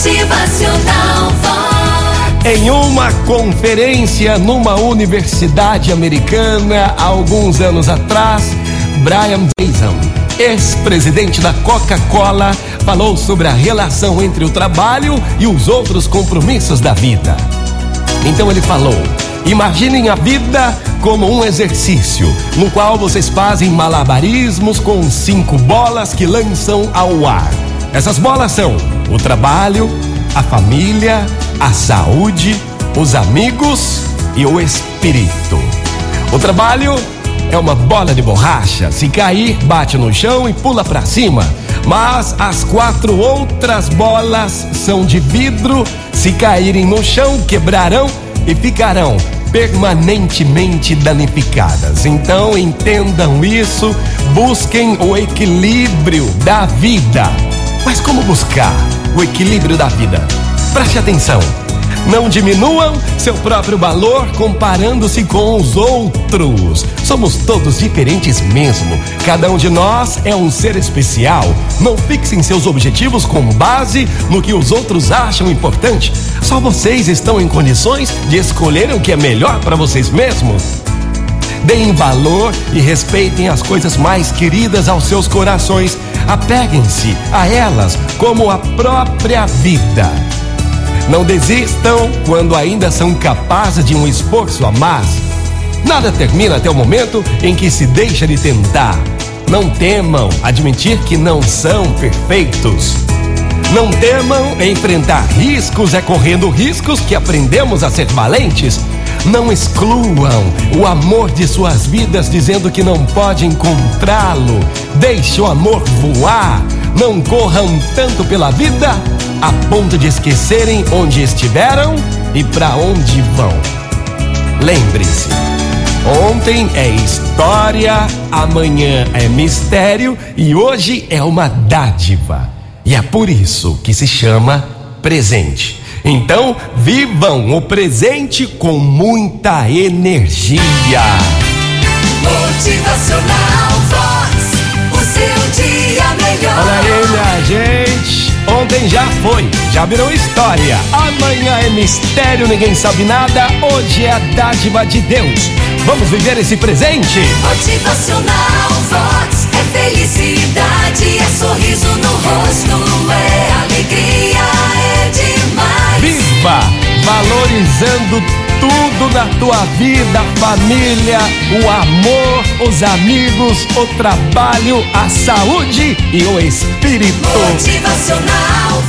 Motivacional. Em uma conferência numa universidade americana, alguns anos atrás, Brian Jason, ex-presidente da Coca-Cola, falou sobre a relação entre o trabalho e os outros compromissos da vida. Então ele falou: imaginem a vida como um exercício, no qual vocês fazem malabarismos com cinco bolas que lançam ao ar. Essas bolas são o trabalho, a família, a saúde, os amigos e o espírito. O trabalho é uma bola de borracha. Se cair, bate no chão e pula para cima. Mas as quatro outras bolas são de vidro. Se caírem no chão, quebrarão e ficarão permanentemente danificadas. Então entendam isso, busquem o equilíbrio da vida. Mas como buscar o equilíbrio da vida? Preste atenção. Não diminuam seu próprio valor comparando-se com os outros. Somos todos diferentes mesmo. Cada um de nós é um ser especial. Não fixem seus objetivos com base no que os outros acham importante. Só vocês estão em condições de escolher o que é melhor para vocês mesmos. Deem valor e respeitem as coisas mais queridas aos seus corações. Apeguem-se a elas como a própria vida. Não desistam quando ainda são capazes de um esforço a mais. Nada termina até o momento em que se deixa de tentar. Não temam admitir que não são perfeitos. Não temam enfrentar riscos, é correndo riscos que aprendemos a ser valentes. Não excluam o amor de suas vidas dizendo que não pode encontrá-lo. Deixe o amor voar. Não corram tanto pela vida a ponto de esquecerem onde estiveram e para onde vão. Lembre-se, ontem é história, amanhã é mistério e hoje é uma dádiva. E é por isso que se chama presente. Então, vivam o presente com muita energia. Motivacional Vox. O seu dia melhor. Olha aí, minha gente. Ontem já foi, já virou história. Amanhã é mistério, ninguém sabe nada. Hoje é a dádiva de Deus. Vamos viver esse presente? Motivacional Valorizando tudo na tua vida, família, o amor, os amigos, o trabalho, a saúde e o espírito. Motivacional